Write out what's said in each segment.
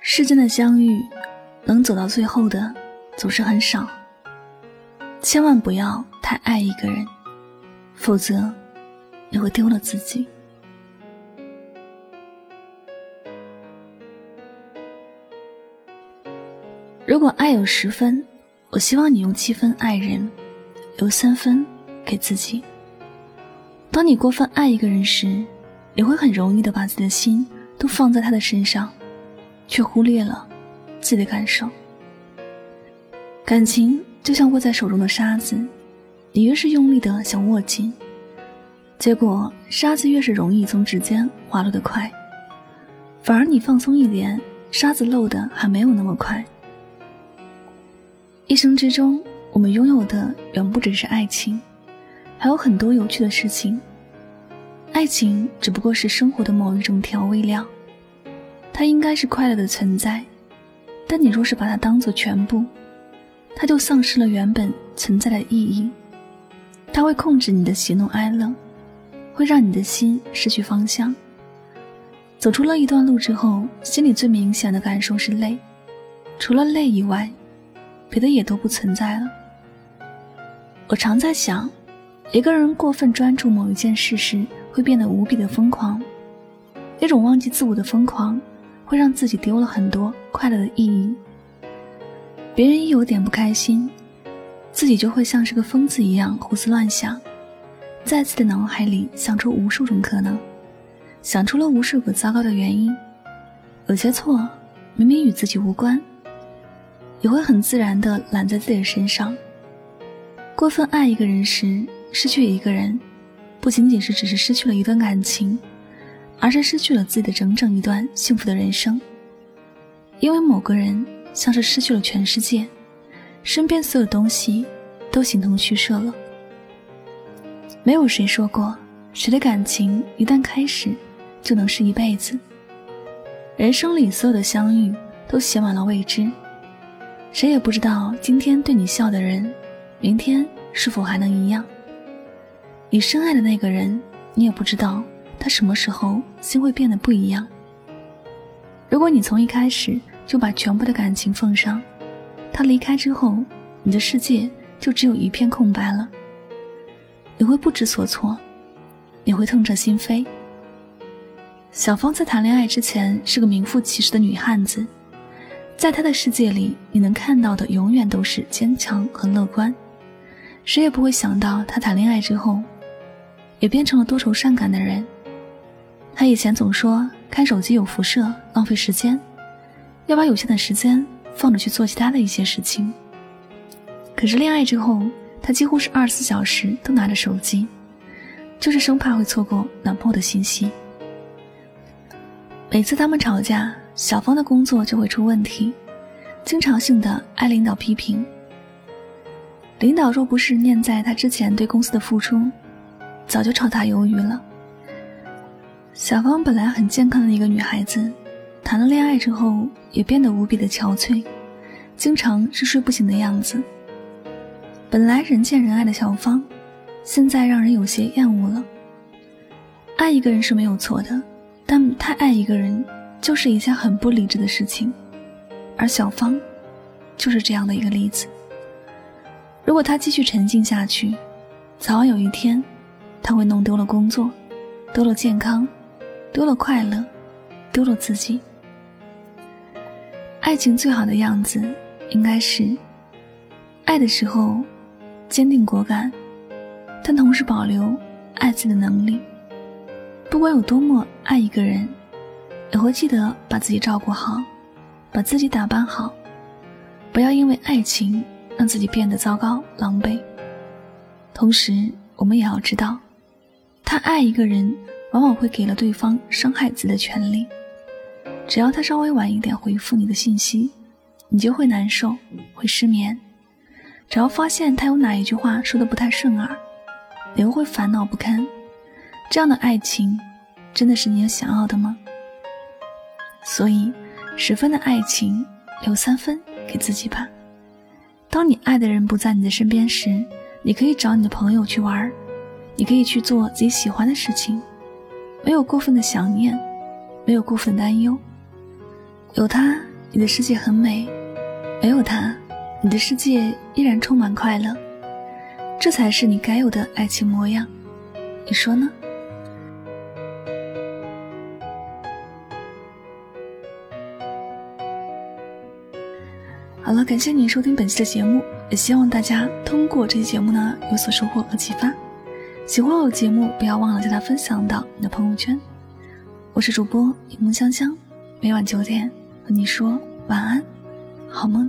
世间的相遇，能走到最后的总是很少。千万不要太爱一个人，否则你会丢了自己。如果爱有十分，我希望你用七分爱人，留三分给自己。当你过分爱一个人时，你会很容易的把自己的心都放在他的身上。却忽略了自己的感受。感情就像握在手中的沙子，你越是用力的想握紧，结果沙子越是容易从指尖滑落的快。反而你放松一点，沙子漏的还没有那么快。一生之中，我们拥有的远不只是爱情，还有很多有趣的事情。爱情只不过是生活的某一种调味料。它应该是快乐的存在，但你若是把它当做全部，它就丧失了原本存在的意义。它会控制你的喜怒哀乐，会让你的心失去方向。走出了一段路之后，心里最明显的感受是累，除了累以外，别的也都不存在了。我常在想，一个人过分专注某一件事时，会变得无比的疯狂，那种忘记自我的疯狂。会让自己丢了很多快乐的意义。别人一有点不开心，自己就会像是个疯子一样胡思乱想，在自己的脑海里想出无数种可能，想出了无数个糟糕的原因。有些错明明与自己无关，也会很自然地揽在自己身上。过分爱一个人时，失去一个人，不仅仅是只是失去了一段感情。而是失去了自己的整整一段幸福的人生，因为某个人像是失去了全世界，身边所有东西都形同虚设了。没有谁说过，谁的感情一旦开始，就能是一辈子。人生里所有的相遇都写满了未知，谁也不知道今天对你笑的人，明天是否还能一样。你深爱的那个人，你也不知道。他什么时候心会变得不一样？如果你从一开始就把全部的感情奉上，他离开之后，你的世界就只有一片空白了。你会不知所措，你会痛彻心扉。小芳在谈恋爱之前是个名副其实的女汉子，在她的世界里，你能看到的永远都是坚强和乐观。谁也不会想到，她谈恋爱之后，也变成了多愁善感的人。他以前总说看手机有辐射，浪费时间，要把有限的时间放着去做其他的一些事情。可是恋爱之后，他几乎是二十四小时都拿着手机，就是生怕会错过男朋友的信息。每次他们吵架，小芳的工作就会出问题，经常性的挨领导批评。领导若不是念在他之前对公司的付出，早就炒他鱿鱼了。小芳本来很健康的一个女孩子，谈了恋爱之后也变得无比的憔悴，经常是睡不醒的样子。本来人见人爱的小芳，现在让人有些厌恶了。爱一个人是没有错的，但太爱一个人就是一件很不理智的事情，而小芳就是这样的一个例子。如果她继续沉静下去，早晚有一天，他会弄丢了工作，丢了健康。丢了快乐，丢了自己。爱情最好的样子，应该是爱的时候坚定果敢，但同时保留爱自己的能力。不管有多么爱一个人，也会记得把自己照顾好，把自己打扮好，不要因为爱情让自己变得糟糕狼狈。同时，我们也要知道，他爱一个人。往往会给了对方伤害自己的权利。只要他稍微晚一点回复你的信息，你就会难受，会失眠。只要发现他有哪一句话说的不太顺耳，你又会烦恼不堪。这样的爱情，真的是你想要的吗？所以，十分的爱情留三分给自己吧。当你爱的人不在你的身边时，你可以找你的朋友去玩，你可以去做自己喜欢的事情。没有过分的想念，没有过分的担忧。有他，你的世界很美；没有他，你的世界依然充满快乐。这才是你该有的爱情模样，你说呢？好了，感谢你收听本期的节目，也希望大家通过这期节目呢有所收获和启发。喜欢我的节目，不要忘了将它分享到你的朋友圈。我是主播柠檬香香，每晚九点和你说晚安，好梦。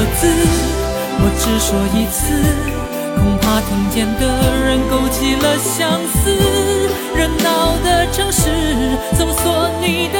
个字，我只说一次。恐怕听见的人勾起了相思，热闹的城市搜索你的